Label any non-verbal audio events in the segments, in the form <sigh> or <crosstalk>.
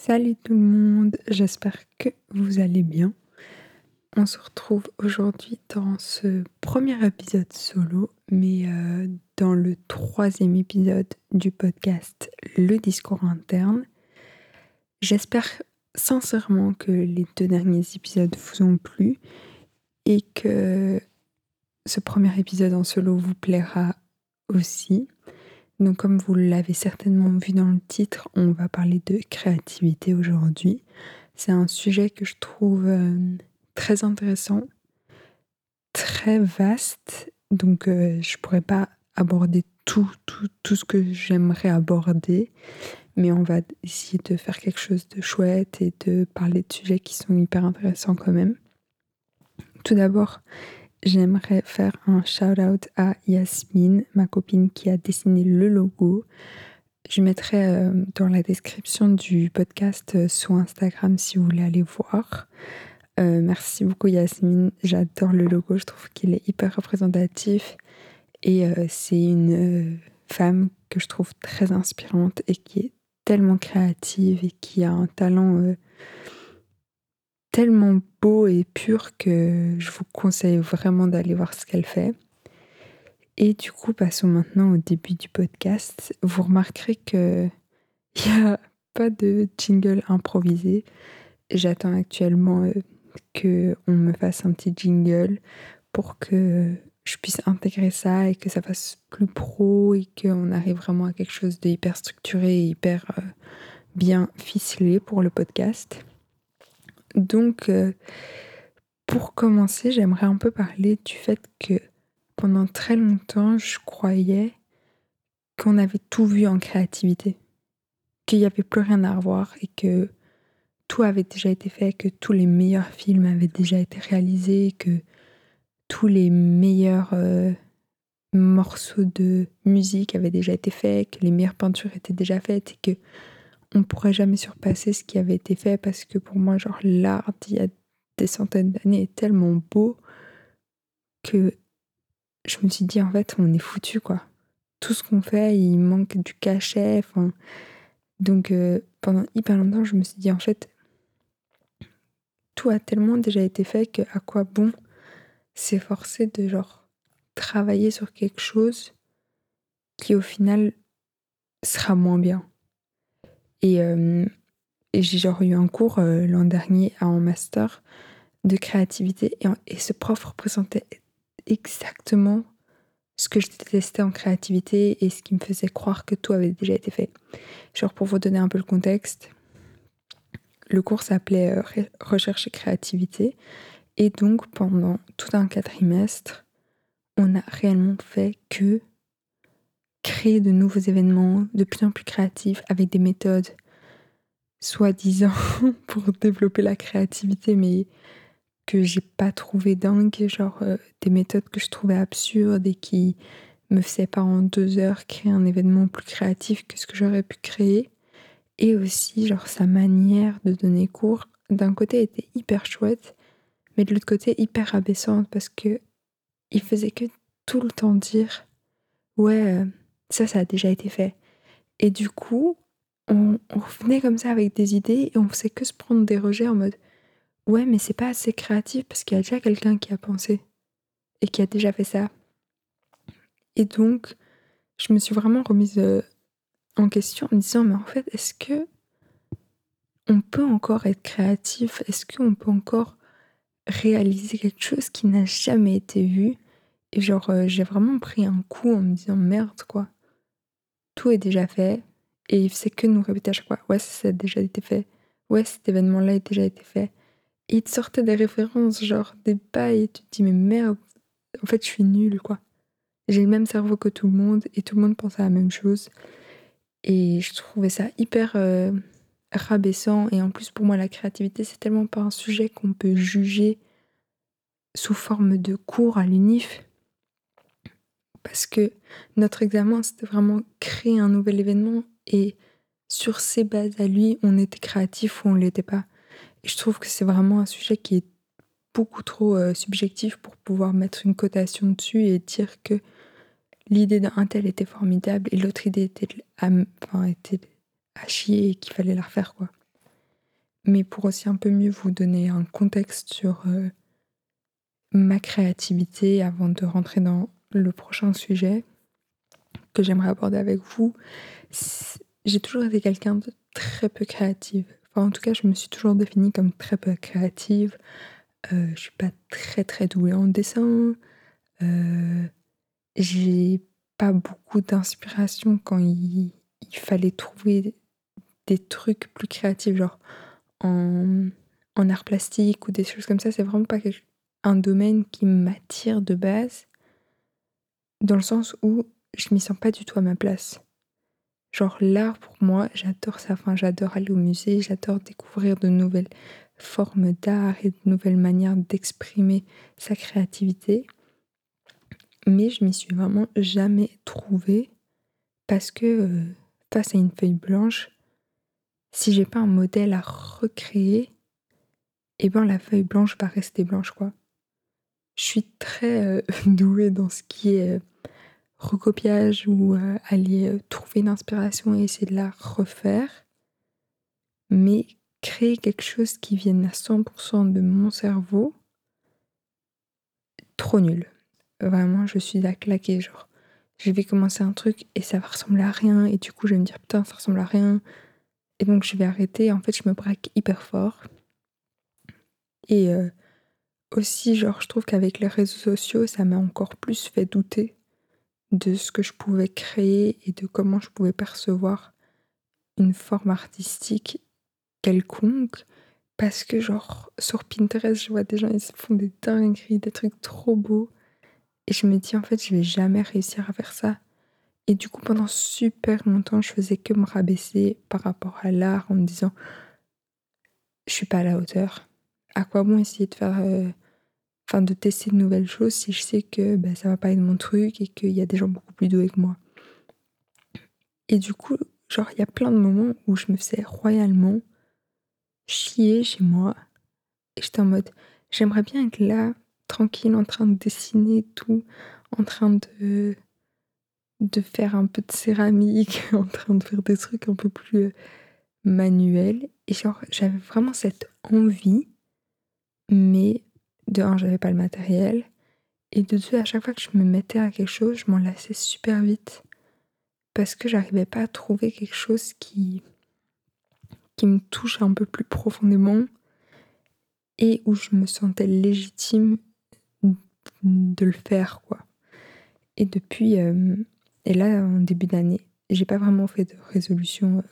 Salut tout le monde, j'espère que vous allez bien. On se retrouve aujourd'hui dans ce premier épisode solo, mais euh, dans le troisième épisode du podcast Le discours interne. J'espère sincèrement que les deux derniers épisodes vous ont plu et que ce premier épisode en solo vous plaira aussi. Donc comme vous l'avez certainement vu dans le titre, on va parler de créativité aujourd'hui. C'est un sujet que je trouve euh, très intéressant, très vaste, donc euh, je pourrais pas aborder tout, tout, tout ce que j'aimerais aborder, mais on va essayer de faire quelque chose de chouette et de parler de sujets qui sont hyper intéressants quand même. Tout d'abord, J'aimerais faire un shout-out à Yasmine, ma copine qui a dessiné le logo. Je mettrai euh, dans la description du podcast euh, sur Instagram si vous voulez aller voir. Euh, merci beaucoup Yasmine, j'adore le logo, je trouve qu'il est hyper représentatif et c'est une femme que je trouve très inspirante et qui est tellement créative et qui a un talent tellement beau et pur que je vous conseille vraiment d'aller voir ce qu'elle fait. Et du coup, passons maintenant au début du podcast. Vous remarquerez que <laughs> il n'y a pas de jingle improvisé. J'attends actuellement euh, que on me fasse un petit jingle pour que je puisse intégrer ça et que ça fasse plus pro et qu'on arrive vraiment à quelque chose d'hyper structuré et hyper euh, bien ficelé pour le podcast. Donc, euh, pour commencer, j'aimerais un peu parler du fait que pendant très longtemps, je croyais qu'on avait tout vu en créativité, qu'il n'y avait plus rien à revoir et que tout avait déjà été fait, que tous les meilleurs films avaient déjà été réalisés, que tous les meilleurs euh, morceaux de musique avaient déjà été faits, que les meilleures peintures étaient déjà faites et que on pourrait jamais surpasser ce qui avait été fait parce que pour moi, genre, l'art d'il y a des centaines d'années est tellement beau que je me suis dit, en fait, on est foutu, quoi. Tout ce qu'on fait, il manque du cachet. Donc, euh, pendant hyper longtemps, je me suis dit, en fait, tout a tellement déjà été fait que à quoi bon s'efforcer de, travailler sur quelque chose qui, au final, sera moins bien? Et, euh, et j'ai genre eu un cours euh, l'an dernier en master de créativité et, et, ce prof représentait exactement ce que je détestais en créativité et ce qui me faisait croire que tout avait déjà été fait. Genre pour vous donner un peu le contexte, le cours s'appelait euh, Recherche et créativité et donc pendant tout un quadrimestre, on n'a réellement fait que créer de nouveaux événements de plus en plus créatifs avec des méthodes soi-disant <laughs> pour développer la créativité, mais que j'ai pas trouvé dingue, genre euh, des méthodes que je trouvais absurdes et qui me faisaient pas en deux heures créer un événement plus créatif que ce que j'aurais pu créer. Et aussi, genre, sa manière de donner cours, d'un côté, était hyper chouette, mais de l'autre côté, hyper abaissante parce que il faisait que tout le temps dire Ouais, euh, ça, ça a déjà été fait. Et du coup, on, revenait comme ça avec des idées et on faisait que se prendre des rejets en mode ouais mais c'est pas assez créatif parce qu'il y a déjà quelqu'un qui a pensé et qui a déjà fait ça. Et donc je me suis vraiment remise euh, en question en me disant mais en fait est-ce que on peut encore être créatif? Est-ce qu'on peut encore réaliser quelque chose qui n'a jamais été vu? Et genre euh, j'ai vraiment pris un coup en me disant merde quoi tout est déjà fait et c'est que nous répéter à chaque fois ouais ça a déjà été fait ouais cet événement là a déjà été fait. Et il te sortait des références genre des bails et tu te dis mais merde en fait je suis nulle quoi. J'ai le même cerveau que tout le monde et tout le monde pense à la même chose. Et je trouvais ça hyper euh, rabaissant et en plus pour moi la créativité c'est tellement pas un sujet qu'on peut juger sous forme de cours à l'unif parce que notre examen, c'était vraiment créer un nouvel événement et sur ses bases à lui, on était créatif ou on ne l'était pas. Et je trouve que c'est vraiment un sujet qui est beaucoup trop euh, subjectif pour pouvoir mettre une cotation dessus et dire que l'idée d'un tel était formidable et l'autre idée était à, enfin, était à chier et qu'il fallait la refaire quoi. mais pour aussi un peu mieux vous donner un contexte sur euh, ma créativité avant de rentrer dans le prochain sujet que j'aimerais aborder avec vous. J'ai toujours été quelqu'un de très peu créative. Enfin, en tout cas, je me suis toujours définie comme très peu créative. Euh, je suis pas très très douée en dessin. Euh, j'ai pas beaucoup d'inspiration quand il, il, fallait trouver des trucs plus créatifs, genre en, en art plastique ou des choses comme ça. C'est vraiment pas un domaine qui m'attire de base, dans le sens où je m'y sens pas du tout à ma place. Genre l'art pour moi, j'adore ça. Enfin, j'adore aller au musée, j'adore découvrir de nouvelles formes d'art et de nouvelles manières d'exprimer sa créativité. Mais je m'y suis vraiment jamais trouvée parce que euh, face à une feuille blanche, si j'ai pas un modèle à recréer, eh ben la feuille blanche va rester blanche quoi. Je suis très euh, <laughs> douée dans ce qui est euh, recopiage ou euh, aller trouver une inspiration et essayer de la refaire. Mais créer quelque chose qui vienne à 100% de mon cerveau, trop nul. Vraiment, je suis à claquer. Genre, je vais commencer un truc et ça va ressembler à rien. Et du coup, je vais me dire putain, ça ressemble à rien. Et donc, je vais arrêter. En fait, je me braque hyper fort. Et aussi, genre, je trouve qu'avec les réseaux sociaux, ça m'a encore plus fait douter de ce que je pouvais créer et de comment je pouvais percevoir une forme artistique quelconque. Parce que, genre, sur Pinterest, je vois des gens, ils font des dingueries, des trucs trop beaux. Et je me dis, en fait, je vais jamais réussir à faire ça. Et du coup, pendant super longtemps, je faisais que me rabaisser par rapport à l'art en me disant, je suis pas à la hauteur. À quoi bon essayer de faire. Euh, enfin de tester de nouvelles choses si je sais que ben, ça va pas être mon truc et qu'il y a des gens beaucoup plus doués que moi. Et du coup, genre, il y a plein de moments où je me faisais royalement chier chez moi. Et j'étais en mode, j'aimerais bien être là, tranquille, en train de dessiner tout, en train de, de faire un peu de céramique, <laughs> en train de faire des trucs un peu plus euh, manuels. Et genre, j'avais vraiment cette envie, mais de un, j'avais pas le matériel. Et de deux, à chaque fois que je me mettais à quelque chose, je m'en lassais super vite. Parce que j'arrivais pas à trouver quelque chose qui, me touche un peu plus profondément et où je me sentais légitime de le faire, quoi. Et depuis, euh, et là, en début d'année, j'ai pas vraiment fait de résolution euh,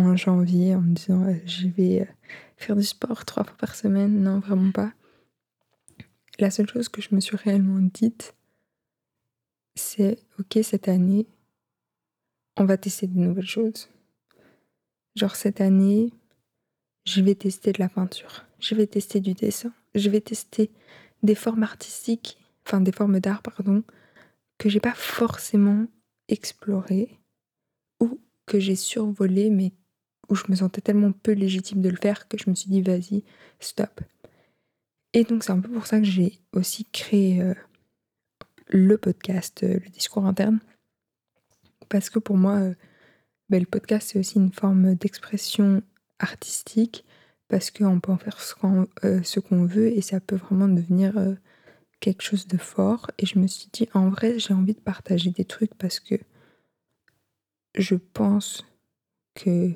en janvier en me disant euh, je vais faire du sport trois fois par semaine. Non, vraiment pas. La seule chose que je me suis réellement dite, c'est ok, cette année, on va tester de nouvelles choses. Genre cette année, je vais tester de la peinture, je vais tester du dessin, je vais tester des formes artistiques, enfin des formes d'art, pardon, que j'ai pas forcément explorées ou que j'ai survolées, mais où je me sentais tellement peu légitime de le faire que je me suis dit vas-y, stop. Et donc c'est un peu pour ça que j'ai aussi créé euh, le podcast, euh, le discours interne. Parce que pour moi, euh, ben, le podcast c'est aussi une forme d'expression artistique, parce qu'on peut en faire ce qu'on veut et ça peut vraiment devenir quelque chose de fort. Et je me suis dit, en vrai, j'ai envie de partager des trucs parce que je pense que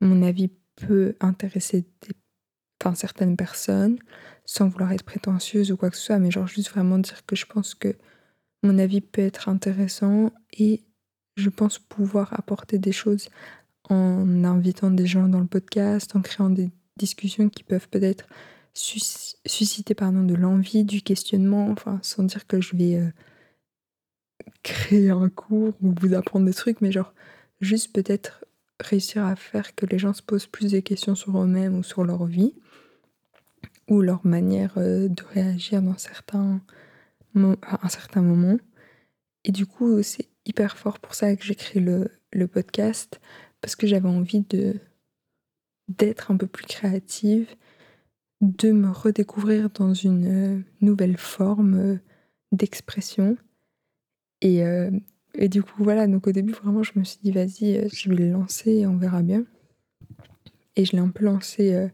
mon avis peut intéresser certaines personnes sans vouloir être prétentieuse ou quoi que ce soit, mais genre juste vraiment dire que je pense que mon avis peut être intéressant et je pense pouvoir apporter des choses en invitant des gens dans le podcast, en créant des discussions qui peuvent peut-être susciter pardon, de l'envie, du questionnement, sans dire que je vais euh, créer un cours ou vous apprendre des trucs, mais genre juste peut-être réussir à faire que les gens se posent plus des questions sur eux-mêmes ou sur leur vie ou leur manière euh, de réagir dans certains à un certain moment. Et du coup, c'est hyper fort pour ça que créé le, le podcast, parce que j'avais envie de d'être un peu plus créative, de me redécouvrir dans une euh, nouvelle forme euh, d'expression. Et, et, du coup, voilà, donc au début, vraiment, je me suis dit, vas-y, je vais le lancer on verra bien. et je l'ai un peu lancé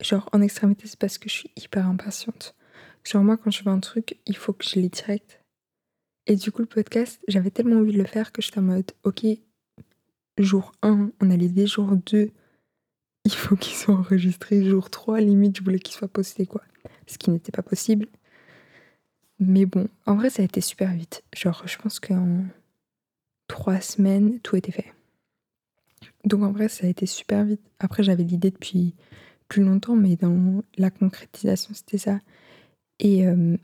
genre en extrémité, c'est parce que je suis hyper impatiente. Genre moi quand je fais un truc, il faut que je l'ai direct. Et du coup le podcast, j'avais tellement envie de le faire que j'étais en mode ok, jour 1, on a l'idée, jour 2, <laughs> il faut qu'il soit enregistré, jour 3, limite je voulais qu'il soit posté quoi. Ce qui n'était pas possible. Mais bon, en vrai ça a été super vite. Genre je pense qu'en trois semaines, tout était fait. Donc en vrai, ça a été super vite. Après, j'avais l'idée depuis plus longtemps, mais dans la concrétisation, c'était ça. Et, euh,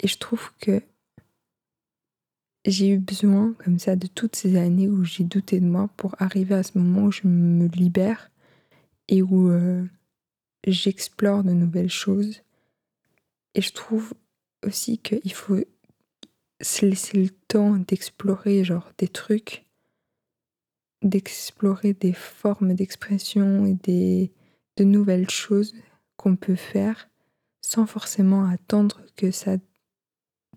et je trouve que j'ai eu besoin, comme ça, de toutes ces années où j'ai douté de moi pour arriver à ce moment où je me libère et où euh, j'explore de nouvelles choses. Et je trouve aussi qu'il faut se laisser le temps d'explorer genre des trucs, d'explorer des formes d'expression et des, de nouvelles choses qu'on peut faire sans forcément attendre que ça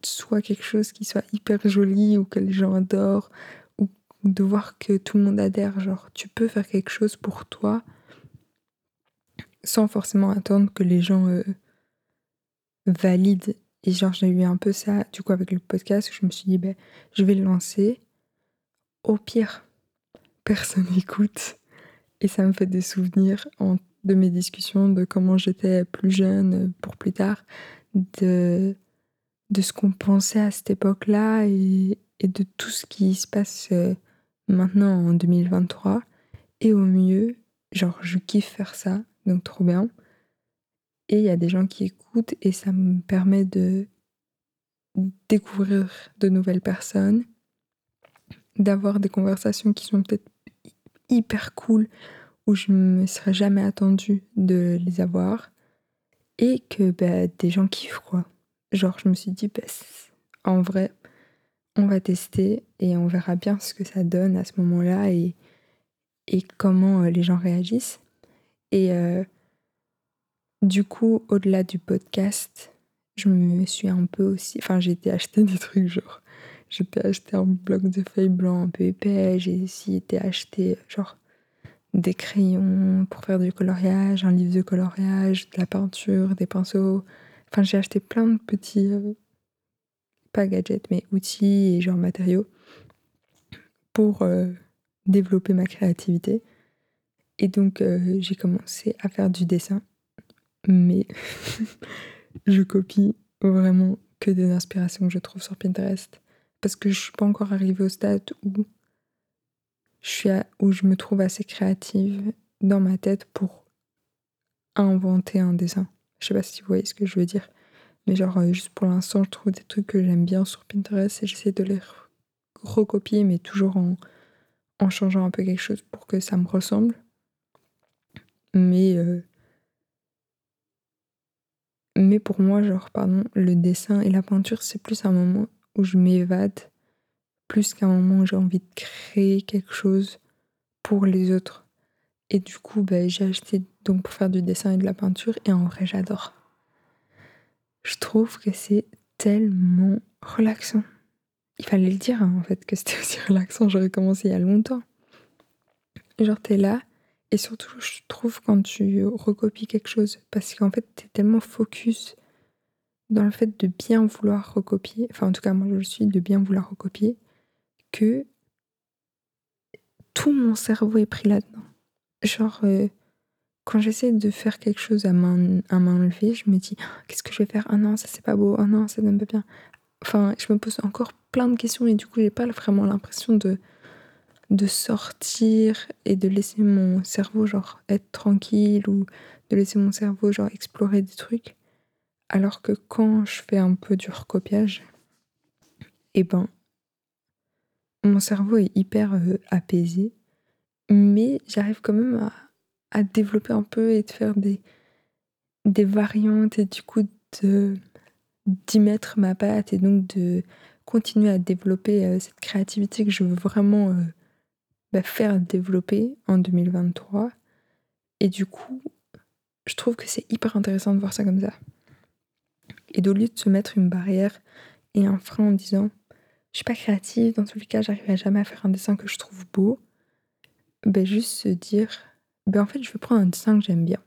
soit quelque chose qui soit hyper joli ou que les gens adorent ou de voir que tout le monde adhère. Genre, tu peux faire quelque chose pour toi sans forcément attendre que les gens euh, valident et genre, j'ai eu un peu ça, du coup, avec le podcast, je me suis dit, ben, je vais le lancer. Au pire, personne <laughs> n'écoute. Et ça me fait des souvenirs de mes discussions, de comment j'étais plus jeune pour plus tard, de, de ce qu'on pensait à cette époque-là et, et, de tout ce qui se passe euh, maintenant en 2023. Et au mieux, genre, je kiffe faire ça, donc trop bien et il y a des gens qui écoutent et ça me permet de découvrir de nouvelles personnes, d'avoir des conversations qui sont peut-être hyper cool où je me serais jamais attendue de les avoir et que bah, des gens kiffent quoi. Genre je me suis dit bah, en vrai on va tester et on verra bien ce que ça donne à ce moment-là et, et comment euh, les gens réagissent. Et euh, du coup, au-delà du podcast, je me suis un peu aussi. Enfin, j'ai été acheter des trucs, genre. Été acheter un bloc de feuilles blancs un peu épais. J'ai aussi été acheter, genre, des crayons pour faire du coloriage, un livre de coloriage, de la peinture, des pinceaux. Enfin, j'ai acheté plein de petits. Euh, pas gadgets, mais outils et genre matériaux pour euh, développer ma créativité. Et donc, euh, j'ai commencé à faire du dessin mais <laughs> je copie vraiment que des inspirations que je trouve sur Pinterest. Parce que je suis pas encore arrivée au stade où je, suis où je me trouve assez créative dans ma tête pour inventer un dessin. Je sais pas si vous voyez ce que je veux dire. Mais genre, euh, juste pour l'instant, je trouve des trucs que j'aime bien sur Pinterest et j'essaie de les recopier, mais toujours en, en changeant un peu quelque chose pour que ça me ressemble. Mais euh, mais pour moi, genre, pardon, le dessin et la peinture, c'est plus un moment où je m'évade, plus qu'un moment où j'ai envie de créer quelque chose pour les autres. Et du coup, bah, j'ai acheté donc pour faire du dessin et de la peinture, et en vrai, j'adore. Je trouve que c'est tellement relaxant. Il fallait le dire, hein, en fait, que c'était aussi <laughs> relaxant. J'aurais commencé il y a longtemps. Genre, t'es là, et surtout, je trouve quand tu recopies quelque chose, parce qu'en fait, tu es tellement focus dans le fait de bien vouloir recopier, enfin en tout cas moi je le suis, de bien vouloir recopier, que tout mon cerveau est pris là-dedans. Genre, euh, quand j'essaie de faire quelque chose à main, à levée, je me dis, «Ah, qu'est-ce que je vais faire? Ah non, ça c'est pas beau, ah non, ça donne pas bien. Enfin, je me pose encore plein de questions et du coup, j'ai pas vraiment l'impression de de sortir et de laisser mon cerveau genre être tranquille ou de laisser mon cerveau genre explorer des trucs. Alors que quand je fais un peu du recopiage, et eh ben mon cerveau est hyper euh, apaisé, mais j'arrive quand même à, développer un peu et de faire des, des variantes et du coup d'y mettre ma patte et donc de continuer à développer euh, cette créativité que je veux vraiment euh, bah, faire développer en 2023. Et du coup, je trouve que c'est hyper intéressant de voir ça comme ça. Et d'au lieu de se mettre une barrière et un frein en disant je suis pas créative, dans tous les cas, j'arriverai jamais à faire un dessin que je trouve beau, ben juste se dire ben en fait, je vais prendre un dessin que j'aime bien.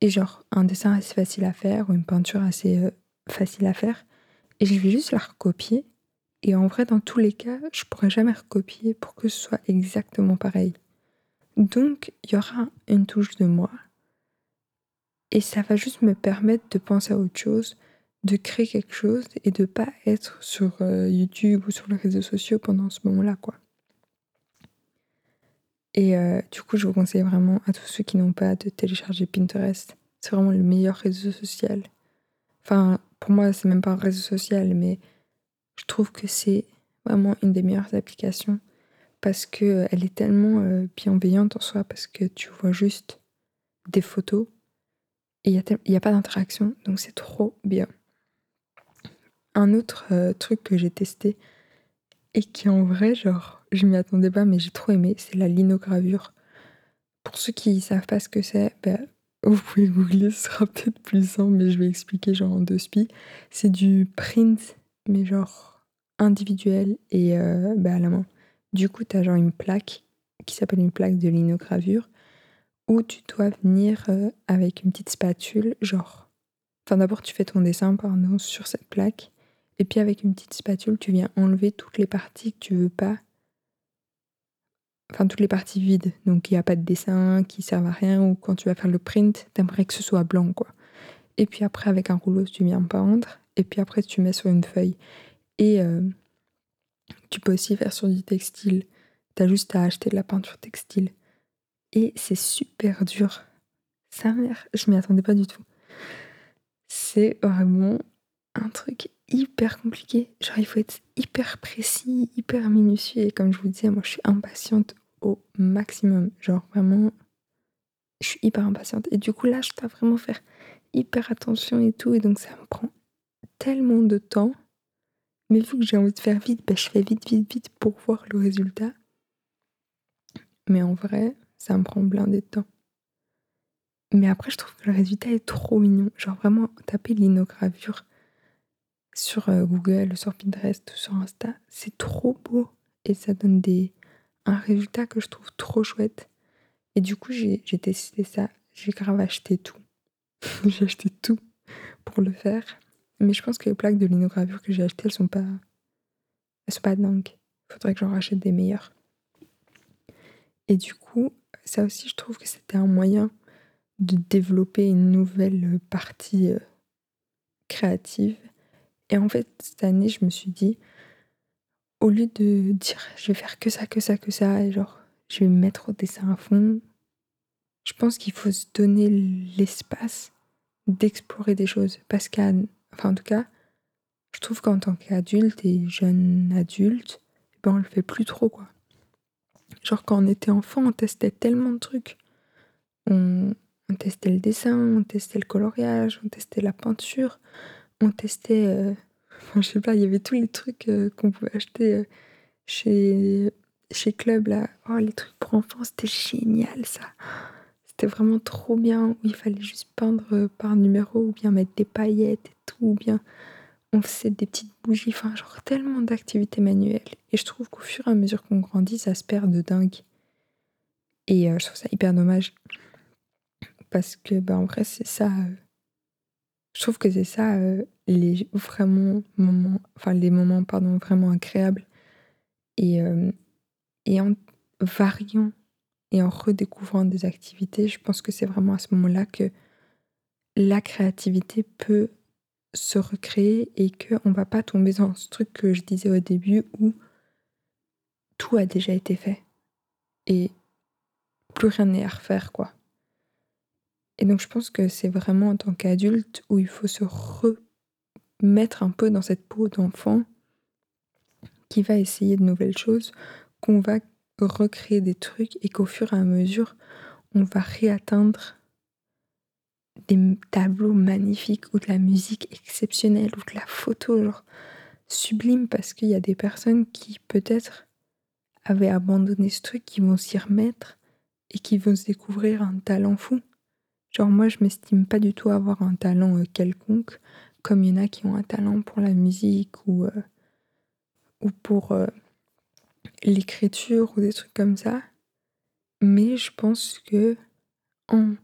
Et genre, un dessin assez facile à faire ou une peinture assez euh, facile à faire. Et je vais juste la recopier. Et en vrai, dans tous les cas, je pourrais jamais recopier pour que ce soit exactement pareil. Donc, il y aura une touche de moi. Et ça va juste me permettre de penser à autre chose, de créer quelque chose et de pas être sur euh, YouTube ou sur les réseaux sociaux pendant ce moment-là, quoi. Et euh, du coup, je vous conseille vraiment à tous ceux qui n'ont pas de télécharger Pinterest. C'est vraiment le meilleur réseau social. Enfin, pour moi, c'est même pas un réseau social, mais je trouve que c'est vraiment une des meilleures applications parce que euh, elle est tellement bienveillante en soi parce que tu vois juste des photos et il n'y a, pas d'interaction, donc c'est trop bien. Un autre truc que j'ai testé et qui en vrai, genre, je m'y attendais pas, mais j'ai trop aimé, c'est la linogravure. Pour ceux qui savent pas ce que c'est, ben, vous pouvez <laughs> googler, ce sera peut-être plus simple, mais je vais expliquer genre en deux spies. C'est du print, mais genre individuel et euh, ben, à la main. Du coup, tu as genre une plaque qui s'appelle une plaque de linogravure où tu dois venir euh, avec une petite spatule, genre. Enfin, d'abord, tu fais ton dessin, pardon, sur cette plaque. Et puis avec une petite spatule, tu viens enlever toutes les parties que tu veux pas. Enfin, toutes les parties vides. Donc il n'y a pas de dessin qui servent à rien ou quand tu vas faire le print, t'aimerais que ce soit blanc, quoi. Et puis après, avec un rouleau, tu viens peindre. Et puis après, tu mets sur une feuille. Et euh, tu peux aussi faire sur du textile. T'as juste à acheter de la peinture textile. Et c'est super dur. Sa mère, je m'y attendais pas du tout. C'est vraiment un truc hyper compliqué. Genre, il faut être hyper précis, hyper minutieux. Et comme je vous disais, moi, je suis impatiente au maximum. Genre, vraiment, je suis hyper impatiente. Et du coup, là, je dois vraiment faire hyper attention et tout. Et donc, ça me prend tellement de temps. Mais vu que j'ai envie de faire vite, ben, je fais vite, vite, vite pour voir le résultat. Mais en vrai, ça me prend blindé de temps. Mais après, je trouve que le résultat est trop mignon. Genre, vraiment, taper l'inogravure sur euh, Google, sur Pinterest, sur Insta. C'est trop beau et ça donne des, un résultat que je trouve trop chouette. Et du coup, j'ai testé ça. J'ai grave acheté tout. <laughs> j'ai acheté tout pour le faire. Mais je pense que les plaques de linogravure que j'ai achetées, elles sont pas, sont pas dingues. Il faudrait que j'en rachète des meilleures. Et du coup, ça aussi, je trouve que c'était un moyen de développer une nouvelle partie euh, créative et en fait, cette année, je me suis dit, au lieu de dire je vais faire que ça, que ça, que ça, et genre je vais me mettre au dessin à fond, je pense qu'il faut se donner l'espace d'explorer des choses. Parce qu'en enfin, en tout cas, je trouve qu'en tant qu'adulte et jeune adulte, ben on le fait plus trop quoi. Genre quand on était enfant, on testait tellement de trucs. On, on testait le dessin, on testait le coloriage, on testait la peinture, on testait, euh, <laughs> enfin, je sais pas, il y avait tous les trucs euh, qu'on pouvait acheter euh, chez, chez Club, là. Oh, les trucs pour enfants, c'était génial, ça. C'était vraiment trop bien, il fallait juste peindre par numéro, ou bien mettre des paillettes et tout, ou bien on faisait des petites bougies, enfin, genre tellement d'activités manuelles. Et je trouve qu'au fur et à mesure qu'on grandit, ça se perd de dingue. Et je trouve ça hyper dommage. Parce que, bah, en vrai, c'est ça je trouve que c'est ça euh, les vraiment moments, enfin les moments pardon vraiment agréables et euh, et en variant et en redécouvrant des activités, je pense que c'est vraiment à ce moment-là que la créativité peut se recréer et qu'on ne va pas tomber dans ce truc que je disais au début où tout a déjà été fait et plus rien n'est à refaire quoi. Et donc je pense que c'est vraiment en tant qu'adulte où il faut se remettre un peu dans cette peau d'enfant qui va essayer de nouvelles choses, qu'on va recréer des trucs et qu'au fur et à mesure, on va réatteindre des tableaux magnifiques ou de la musique exceptionnelle ou de la photo sublime parce qu'il y a des personnes qui peut-être avaient abandonné ce truc, qui vont s'y remettre et qui vont se découvrir un talent fou. Genre moi, je m'estime pas du tout avoir un talent euh, quelconque, comme il y en a qui ont un talent pour la musique ou, euh, ou pour euh, l'écriture ou des trucs comme ça. Mais je pense que en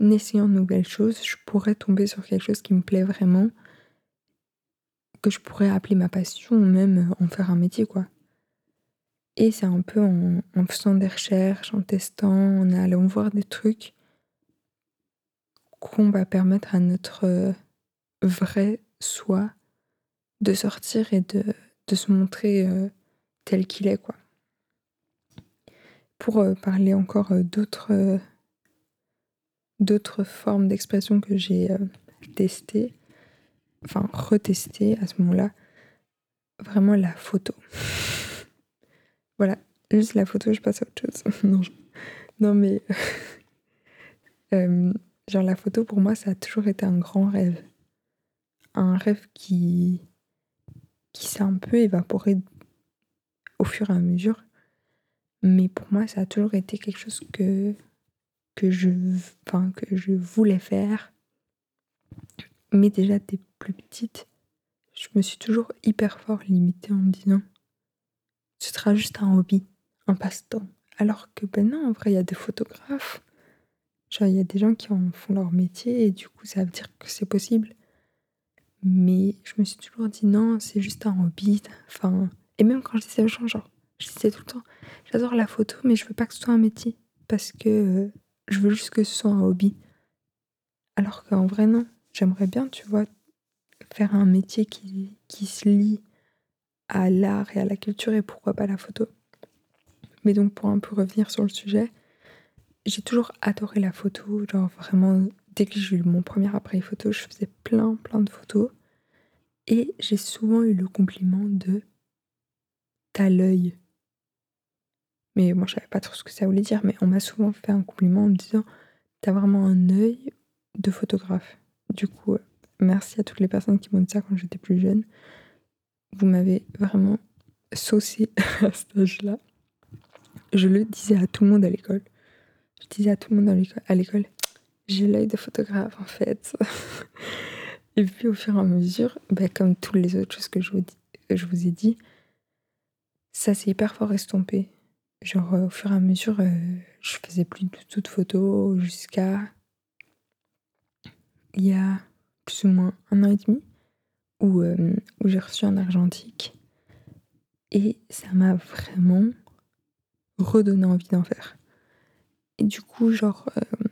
essayant de nouvelles choses, je pourrais tomber sur quelque chose qui me plaît vraiment, que je pourrais appeler ma passion même en faire un métier, quoi. Et c'est un peu en, faisant des recherches, en testant, en allant voir des trucs qu'on va permettre à notre vrai soi de sortir et de, se montrer euh, tel qu'il est, quoi. Pour euh, parler encore euh, d'autres euh, formes d'expression que j'ai euh, testées, enfin retestées à ce moment-là, vraiment la photo. <laughs> voilà, juste la photo, je passe à autre chose. <laughs> non, mais <laughs> euh, genre la photo pour moi, ça a toujours été un grand rêve, un rêve qui qui s'est un peu évaporé au fur et à mesure. Mais pour moi, ça a toujours été quelque chose que, que, je, enfin, que je voulais faire. Mais déjà, dès plus petite, je me suis toujours hyper fort limitée en me disant ce sera juste un hobby, un passe-temps. Alors que ben non, en vrai, il y a des photographes. Genre, il y a des gens qui en font leur métier et du coup, ça veut dire que c'est possible. Mais je me suis toujours dit non, c'est juste un hobby. Enfin, et même quand je disais aux gens, genre, je disais tout le temps, j'adore la photo, mais je veux pas que ce soit un métier. Parce que euh, je veux juste que ce soit un hobby. Alors qu'en vrai, non. J'aimerais bien, tu vois, faire un métier qui, qui se lie à l'art et à la culture et pourquoi pas la photo. Mais donc, pour un peu revenir sur le sujet, j'ai toujours adoré la photo. Genre, vraiment, dès que j'ai eu mon premier appareil photo, je faisais plein, plein de photos. Et j'ai souvent eu le compliment de t'as l'œil. Mais moi, je savais pas trop ce que ça voulait dire, mais on m'a souvent fait un compliment en me disant T'as vraiment un œil de photographe. Du coup, euh, merci à toutes les personnes qui m'ont dit ça quand j'étais plus jeune. Vous m'avez vraiment saucé <laughs> à cet âge-là. Je le disais à tout le monde à l'école. Je disais à tout le monde à l'école J'ai l'œil de photographe en fait. <laughs> et puis au fur et à mesure, bah, comme toutes les autres choses que je vous, ai dit, ça s'est hyper fort estompé. Genre, euh, au fur et à mesure, euh, je faisais plus de photos jusqu'à il y a plus ou moins un an et demi où, euh, où j'ai reçu un argentique. Et ça m'a vraiment redonné envie d'en faire. Et du coup, genre, euh,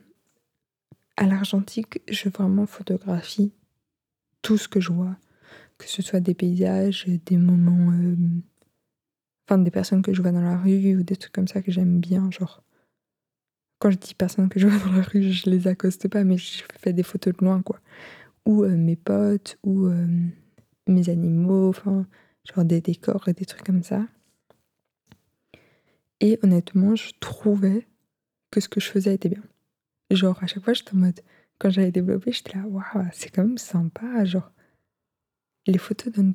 à l'argentique, je vraiment photographie tout ce que je vois, que ce soit des paysages, des moments euh, enfin des personnes que je vois dans la rue ou des trucs comme ça que j'aime bien, genre. Quand je dis personnes que je vois dans la rue, je les accoste pas, mais je fais des photos de loin, quoi. Ou euh, mes potes, ou mes animaux, enfin, genre des décors et des trucs comme ça. Et honnêtement, je trouvais que ce que je faisais était bien. Genre, à chaque fois, j'étais en mode, quand j'avais développé, j'étais là, waouh, c'est quand même sympa. Genre, les photos donnent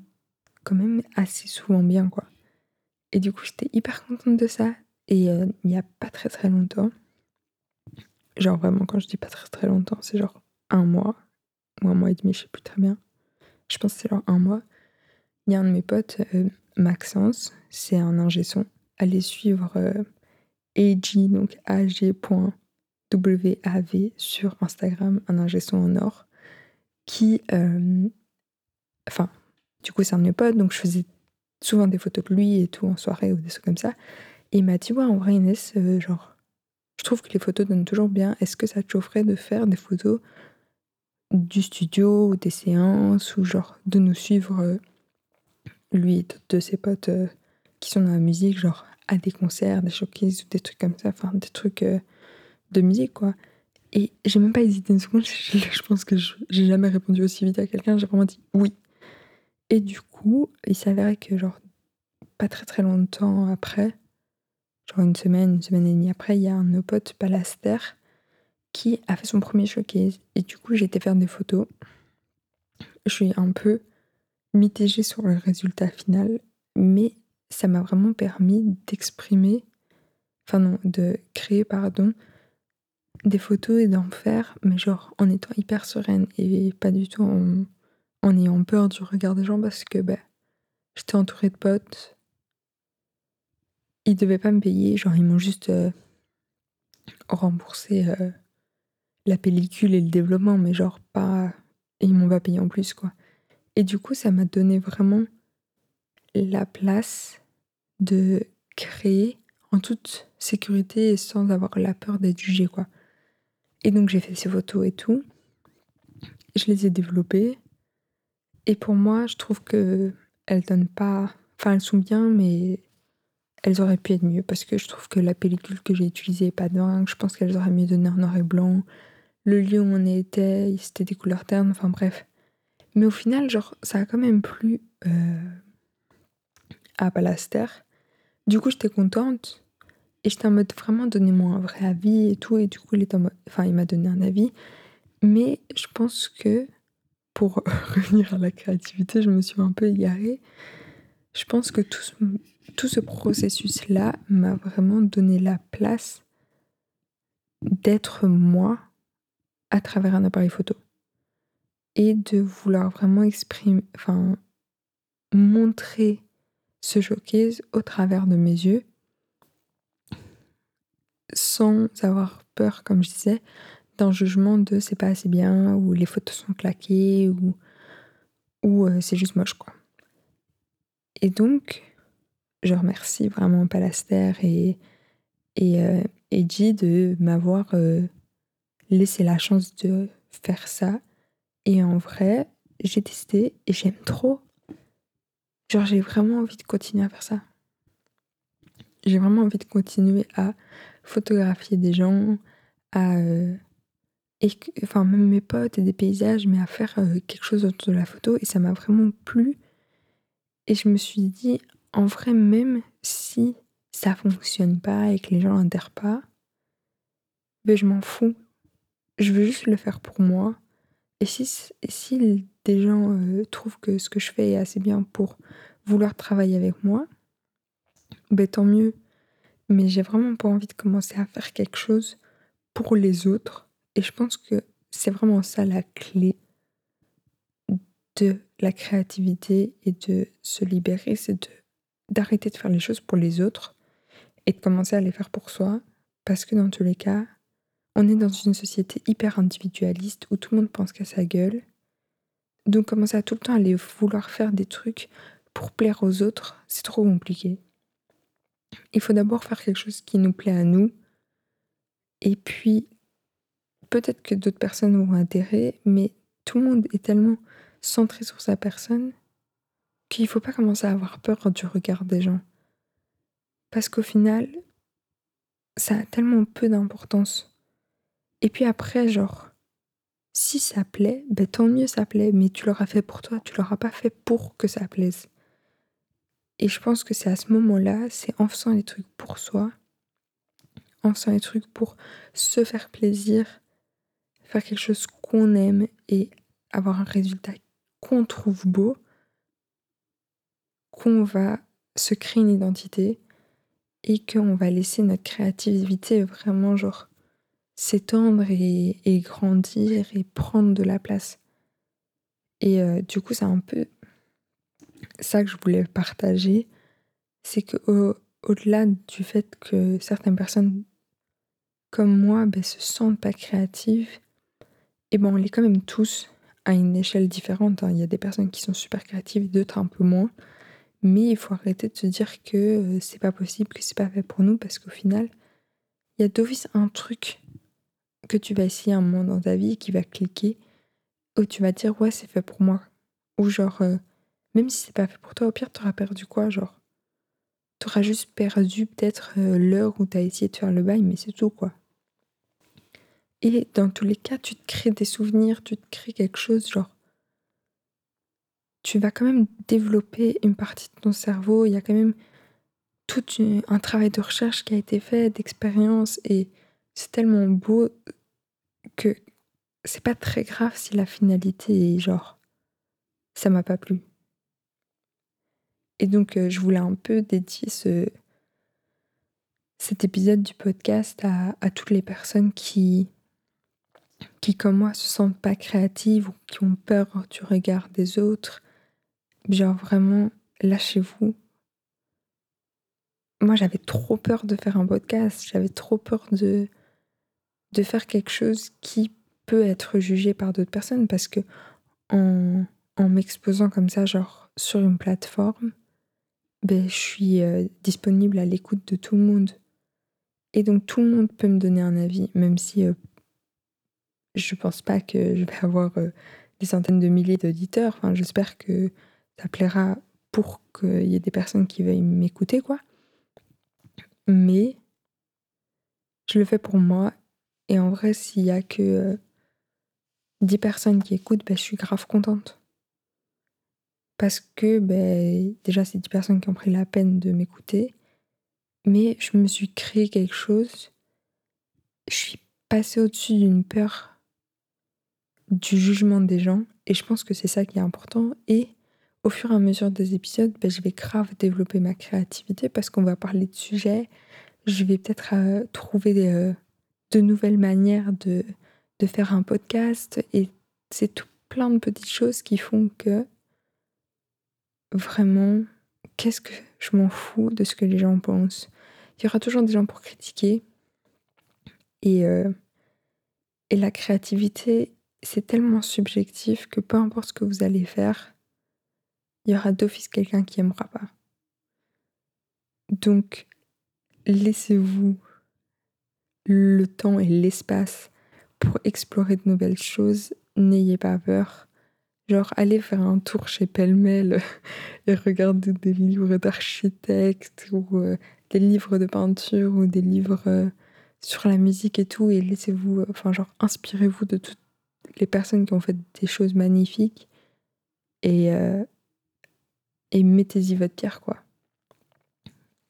quand même assez souvent bien, quoi. Et du coup, j'étais hyper contente de ça. Et euh, il n'y a pas très très longtemps, genre vraiment, quand je dis pas très très longtemps, c'est genre un mois ou un mois et demi, je sais plus très bien. Je pense que c'est genre un mois. Il y a un de mes potes, euh, Maxence, c'est un ingé son. Allez suivre euh, AG, donc ag.wav sur Instagram, un ingé son en or, qui. euh, Enfin, du coup, c'est un de mes potes, donc je faisais souvent des photos de lui et tout en soirée ou des trucs comme ça. Et il m'a dit, ouais, en vrai, Inès, euh, genre, je trouve que les photos donnent toujours bien. Est-ce que ça te chaufferait de faire des photos du studio ou des séances ou genre de nous suivre, euh, lui et de ses potes qui sont dans la musique, genre à des concerts, des showcases ou des trucs comme ça, enfin des trucs euh, de musique quoi. Et j'ai même pas hésité une seconde, <laughs> je, pense que j'ai jamais répondu aussi vite à quelqu'un, j'ai vraiment dit oui. Et du coup, il s'avérait que genre pas très très longtemps après, genre une semaine, une semaine et demie après, il y a un de nos potes, Balaster, qui a fait son premier showcase. Et du coup, j'ai été faire des photos. Je suis un peu mitigée sur le résultat final, mais ça m'a vraiment permis d'exprimer, enfin non, de créer, pardon, des photos et d'en faire, mais genre en étant hyper sereine et pas du tout en, ayant peur du regard des gens parce que bah, j'étais entourée de potes. Ils devaient pas me payer, genre ils m'ont juste euh, remboursé euh, la pellicule et le développement, mais genre pas. Ils m'ont pas payé en plus, quoi. Et du coup, ça m'a donné vraiment la place de créer en toute sécurité et sans avoir la peur d'être jugée, quoi. Et donc, j'ai fait ces photos et tout. Je les ai développées. Et pour moi, je trouve que elles donnent pas. Enfin, elles sont bien, mais elles auraient pu être mieux parce que je trouve que la pellicule que j'ai utilisée n'est pas dingue. Je pense qu'elles auraient mieux donné en noir et blanc. Le lieu où on était, c'était des couleurs ternes. Enfin, bref. Mais au final, genre, ça a quand même plu euh, à Palaster. Du coup, j'étais contente. Et j'étais en mode vraiment donnez-moi un vrai avis et tout. Et du coup, il, en mode, enfin, il m'a donné un avis. Mais je pense que pour <laughs> revenir à la créativité, je me suis un peu égarée. Je pense que tout ce, tout ce processus-là m'a vraiment donné la place d'être moi à travers un appareil photo. Et de vouloir vraiment exprimer, enfin, montrer ce showcase au travers de mes yeux sans avoir peur, comme je disais, d'un jugement de c'est pas assez bien, ou les photos sont claquées, ou, ou euh, c'est juste moche, quoi. Et donc, je remercie vraiment Palaster et, et, euh, de m'avoir euh, laissé la chance de faire ça. Et en vrai, j'ai testé et j'aime trop. Genre, j'ai vraiment envie de continuer à faire ça. J'ai vraiment envie de continuer à photographier des gens, à. Euh, enfin, même mes potes et des paysages, mais à faire euh, quelque chose autour de la photo. Et ça m'a vraiment plu. Et je me suis dit, en vrai, même si ça fonctionne pas et que les gens n'adhèrent pas, ben je m'en fous. Je veux juste le faire pour moi. Et si, si des gens euh, trouvent que ce que je fais est assez bien pour vouloir travailler avec moi, ben tant mieux. Mais j'ai vraiment pas envie de commencer à faire quelque chose pour les autres. Et je pense que c'est vraiment ça la clé de la créativité et de se libérer, c'est de d'arrêter de faire les choses pour les autres et de commencer à les faire pour soi. Parce que dans tous les cas, on est dans une société hyper individualiste où tout le monde pense qu'à sa gueule. Donc commencer à tout le temps aller vouloir faire des trucs pour plaire aux autres, c'est trop compliqué. Il faut d'abord faire quelque chose qui nous plaît à nous. Et puis, peut-être que d'autres personnes vont adhérer, mais tout le monde est tellement centré sur sa personne qu'il faut pas commencer à avoir peur du regard des gens. Parce qu'au final, ça a tellement peu d'importance. Et puis après, genre, si ça plaît, ben tant mieux ça plaît, mais tu l'auras fait pour toi, tu l'auras pas fait pour que ça plaise. Et je pense que c'est à ce moment-là, c'est en faisant les trucs pour soi, en faisant les trucs pour se faire plaisir, faire quelque chose qu'on aime et avoir un résultat qu'on trouve beau, qu'on va se créer une identité et qu'on va laisser notre créativité vraiment genre s'étendre et, grandir et prendre de la place. Et euh, du coup, c'est un peu ça que je voulais partager, c'est que au, delà du fait que certaines personnes comme moi ben, se sentent pas créatives, et ben on l'est quand même tous à une échelle différente. Hein. Il y a des personnes qui sont super créatives, d'autres un peu moins. Mais il faut arrêter de se dire que euh, c'est pas possible, que c'est pas fait pour nous, parce qu'au final, il y a d'office un truc que tu vas essayer un moment dans ta vie qui va cliquer, où tu vas dire ouais, c'est fait pour moi. Ou genre, euh, même si c'est pas fait pour toi, au pire, t'auras perdu quoi Genre, t'auras juste perdu peut-être euh, l'heure où t'as essayé de faire le bail, mais c'est tout quoi. Et dans tous les cas, tu te crées des souvenirs, tu te crées quelque chose, genre, tu vas quand même développer une partie de ton cerveau. Il y a quand même tout un travail de recherche qui a été fait, d'expérience, et c'est tellement beau que c'est pas très grave si la finalité est genre ça m'a pas plu. Et donc euh, je voulais un peu dédier ce, cet épisode du podcast à, à toutes les personnes qui, qui, comme moi, se sentent pas créatives ou qui ont peur du regard des autres, Genre vraiment, lâchez-vous. Moi, j'avais trop peur de faire un podcast. J'avais trop peur de, de faire quelque chose qui peut être jugé par d'autres personnes parce que en, en m'exposant comme ça, genre sur une plateforme, ben, je suis euh, disponible à l'écoute de tout le monde. Et donc tout le monde peut me donner un avis, même si euh, je pense pas que je vais avoir euh, des centaines de milliers d'auditeurs. Enfin, j'espère que ça plaira pour qu'il y ait des personnes qui veuillent m'écouter, quoi. Mais je le fais pour moi. Et en vrai, s'il y a que 10 personnes qui écoutent, ben, je suis grave contente. Parce que ben, déjà, c'est 10 personnes qui ont pris la peine de m'écouter. Mais je me suis créé quelque chose. Je suis passée au-dessus d'une peur du jugement des gens. Et je pense que c'est ça qui est important. Et au fur et à mesure des épisodes, ben, je vais grave développer ma créativité parce qu'on va parler de sujets. Je vais peut-être euh, trouver euh, de nouvelles manières de, de faire un podcast. Et c'est tout plein de petites choses qui font que vraiment, qu'est-ce que je m'en fous de ce que les gens pensent. Il y aura toujours des gens pour critiquer. Et, euh, et la créativité, c'est tellement subjectif que peu importe ce que vous allez faire, il y aura d'office quelqu'un qui aimera pas. Donc, laissez-vous le temps et l'espace pour explorer de nouvelles choses. N'ayez pas peur. Genre, allez faire un tour chez Pellemel <laughs> et regarder des livres d'architectes ou euh, des livres de peinture ou des livres euh, sur la musique et tout. Et laissez-vous, euh, enfin, genre, inspirez-vous de toutes les personnes qui ont fait des choses magnifiques. Et, et mettez-y votre pierre, quoi.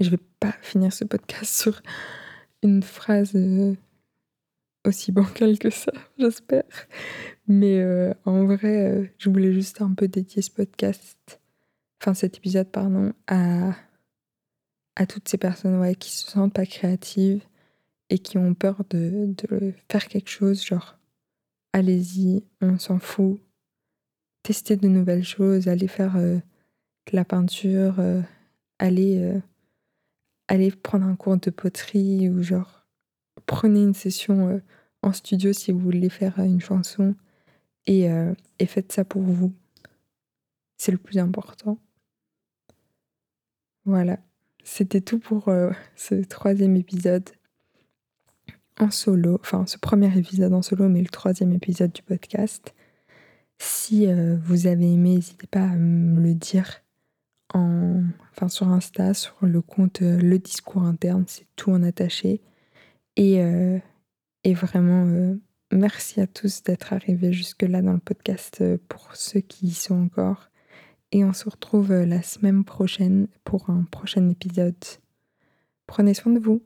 Je vais pas finir ce podcast sur une phrase euh, aussi bancale que ça, <laughs> j'espère. Mais euh, en vrai, euh, je voulais juste un peu dédier ce podcast, enfin cet épisode, pardon, à, à toutes ces personnes ouais, qui se sentent pas créatives et qui ont peur de, faire quelque chose, genre allez-y, on s'en fout. Tester de nouvelles choses, allez faire la peinture, euh, euh, aller prendre un cours de poterie ou genre prenez une session euh, en studio si vous voulez faire une chanson et, et faites ça pour vous. C'est le plus important. Voilà, c'était tout pour ce troisième épisode en solo, enfin ce premier épisode en solo, mais le troisième épisode du podcast. Si vous avez aimé, n'hésitez pas à me le dire enfin sur Insta, sur le compte euh, Le Discours Interne, c'est tout en attaché. Et, euh, et vraiment, euh, merci à tous d'être arrivés jusque-là dans le podcast pour ceux qui y sont encore. Et on se retrouve la semaine prochaine pour un prochain épisode. Prenez soin de vous.